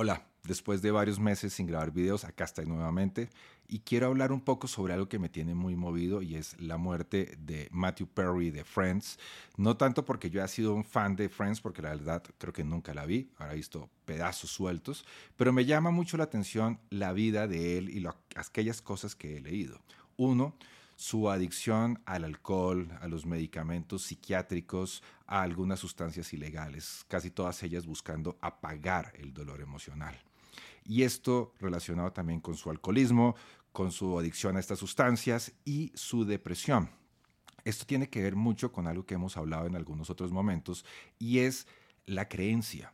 Hola, después de varios meses sin grabar videos, acá estoy nuevamente y quiero hablar un poco sobre algo que me tiene muy movido y es la muerte de Matthew Perry de Friends. No tanto porque yo haya sido un fan de Friends, porque la verdad creo que nunca la vi, ahora he visto pedazos sueltos, pero me llama mucho la atención la vida de él y aquellas cosas que he leído. Uno, su adicción al alcohol, a los medicamentos psiquiátricos, a algunas sustancias ilegales, casi todas ellas buscando apagar el dolor emocional. Y esto relacionado también con su alcoholismo, con su adicción a estas sustancias y su depresión. Esto tiene que ver mucho con algo que hemos hablado en algunos otros momentos y es la creencia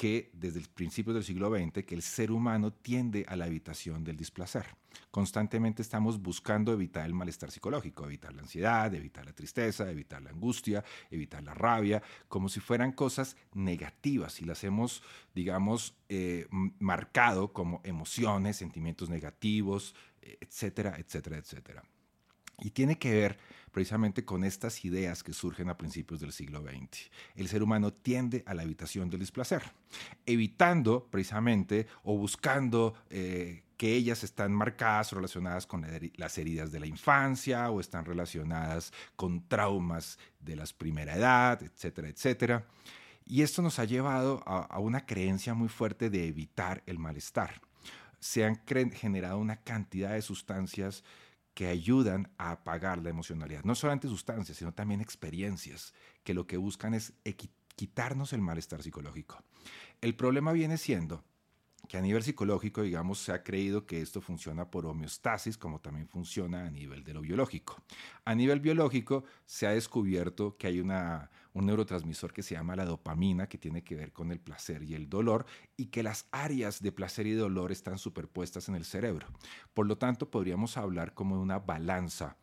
que desde el principio del siglo XX que el ser humano tiende a la evitación del displacer. Constantemente estamos buscando evitar el malestar psicológico, evitar la ansiedad, evitar la tristeza, evitar la angustia, evitar la rabia, como si fueran cosas negativas y las hemos, digamos, eh, marcado como emociones, sentimientos negativos, etcétera, etcétera, etcétera. Y tiene que ver precisamente con estas ideas que surgen a principios del siglo XX. El ser humano tiende a la evitación del displacer, evitando precisamente o buscando eh, que ellas están marcadas o relacionadas con las heridas de la infancia o están relacionadas con traumas de la primera edad, etcétera, etcétera. Y esto nos ha llevado a, a una creencia muy fuerte de evitar el malestar. Se han generado una cantidad de sustancias que ayudan a apagar la emocionalidad. No solamente sustancias, sino también experiencias que lo que buscan es quitarnos el malestar psicológico. El problema viene siendo que a nivel psicológico, digamos, se ha creído que esto funciona por homeostasis, como también funciona a nivel de lo biológico. A nivel biológico, se ha descubierto que hay una, un neurotransmisor que se llama la dopamina, que tiene que ver con el placer y el dolor, y que las áreas de placer y dolor están superpuestas en el cerebro. Por lo tanto, podríamos hablar como de una balanza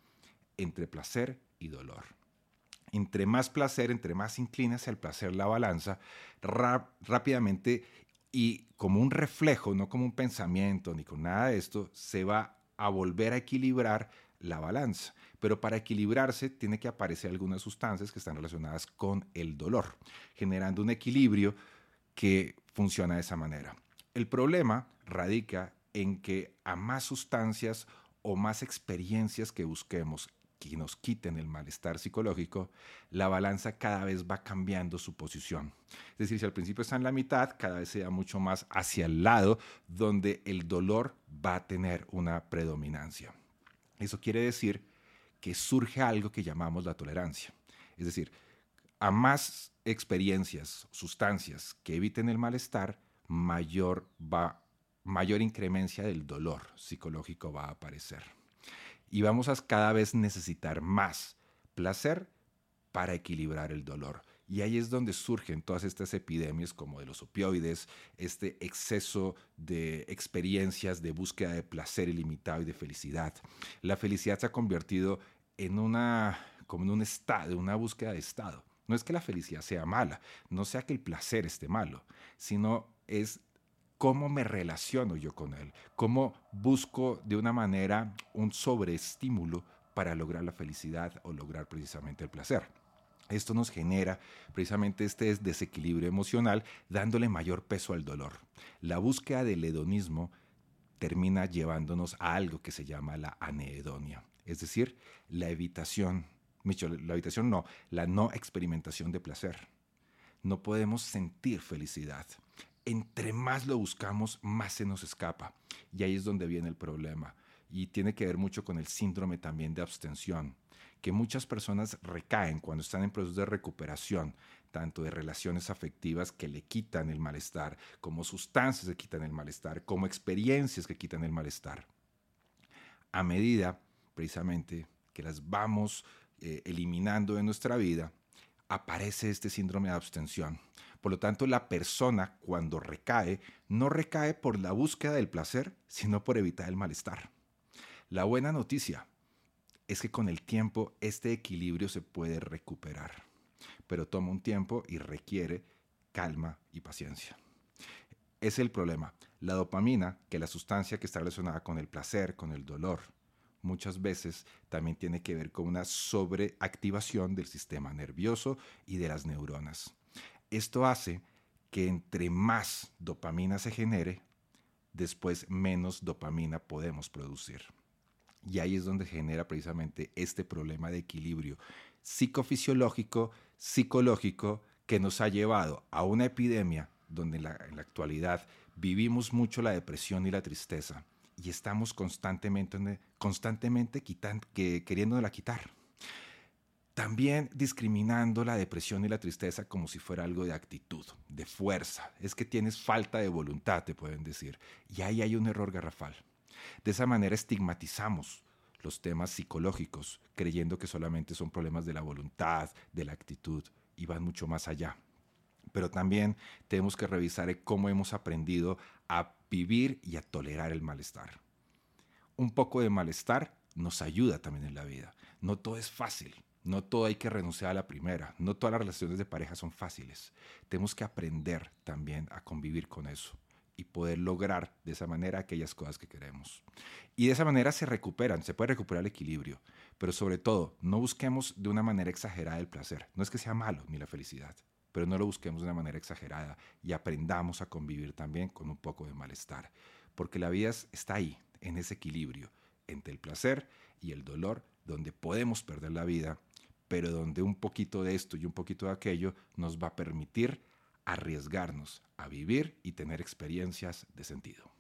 entre placer y dolor. Entre más placer, entre más inclina hacia el placer la balanza, rápidamente y como un reflejo, no como un pensamiento ni con nada de esto, se va a volver a equilibrar la balanza. Pero para equilibrarse tiene que aparecer algunas sustancias que están relacionadas con el dolor, generando un equilibrio que funciona de esa manera. El problema radica en que a más sustancias o más experiencias que busquemos que nos quiten el malestar psicológico, la balanza cada vez va cambiando su posición. Es decir, si al principio está en la mitad, cada vez se mucho más hacia el lado donde el dolor va a tener una predominancia. Eso quiere decir que surge algo que llamamos la tolerancia. Es decir, a más experiencias, sustancias que eviten el malestar, mayor, va, mayor incremencia del dolor psicológico va a aparecer y vamos a cada vez necesitar más placer para equilibrar el dolor. Y ahí es donde surgen todas estas epidemias como de los opioides, este exceso de experiencias de búsqueda de placer ilimitado y de felicidad. La felicidad se ha convertido en una como en un estado, una búsqueda de estado. No es que la felicidad sea mala, no sea que el placer esté malo, sino es cómo me relaciono yo con él, cómo busco de una manera un sobreestímulo para lograr la felicidad o lograr precisamente el placer. Esto nos genera precisamente este desequilibrio emocional dándole mayor peso al dolor. La búsqueda del hedonismo termina llevándonos a algo que se llama la anedonia, es decir, la evitación, la evitación no, la no experimentación de placer. No podemos sentir felicidad entre más lo buscamos, más se nos escapa. Y ahí es donde viene el problema. Y tiene que ver mucho con el síndrome también de abstención, que muchas personas recaen cuando están en proceso de recuperación, tanto de relaciones afectivas que le quitan el malestar, como sustancias que quitan el malestar, como experiencias que quitan el malestar. A medida, precisamente, que las vamos eh, eliminando de nuestra vida, aparece este síndrome de abstención por lo tanto, la persona cuando recae, no recae por la búsqueda del placer, sino por evitar el malestar. La buena noticia es que con el tiempo este equilibrio se puede recuperar, pero toma un tiempo y requiere calma y paciencia. Es el problema. La dopamina, que es la sustancia que está relacionada con el placer, con el dolor, muchas veces también tiene que ver con una sobreactivación del sistema nervioso y de las neuronas. Esto hace que entre más dopamina se genere, después menos dopamina podemos producir. Y ahí es donde genera precisamente este problema de equilibrio psicofisiológico, psicológico, que nos ha llevado a una epidemia donde en la, actualidad vivimos mucho la depresión y la tristeza y estamos constantemente, constantemente que, queriéndola quitar. También discriminando la depresión y la tristeza como si fuera algo de actitud, de fuerza. Es que tienes falta de voluntad, te pueden decir. Y ahí hay un error garrafal. De esa manera estigmatizamos los temas psicológicos, creyendo que solamente son problemas de la voluntad, de la actitud, y van mucho más allá. Pero también tenemos que revisar cómo hemos aprendido a vivir y a tolerar el malestar. Un poco de malestar nos ayuda también en la vida. No todo es fácil. No todo hay que renunciar a la primera. No todas las relaciones de pareja son fáciles. Tenemos que aprender también a convivir con eso y poder lograr de esa manera aquellas cosas que queremos. Y de esa manera se recuperan, se puede recuperar el equilibrio. Pero sobre todo, no busquemos de una manera exagerada el placer. No es que sea malo ni la felicidad, pero no lo busquemos de una manera exagerada y aprendamos a convivir también con un poco de malestar. Porque la vida está ahí, en ese equilibrio entre el placer y el dolor, donde podemos perder la vida pero donde un poquito de esto y un poquito de aquello nos va a permitir arriesgarnos a vivir y tener experiencias de sentido.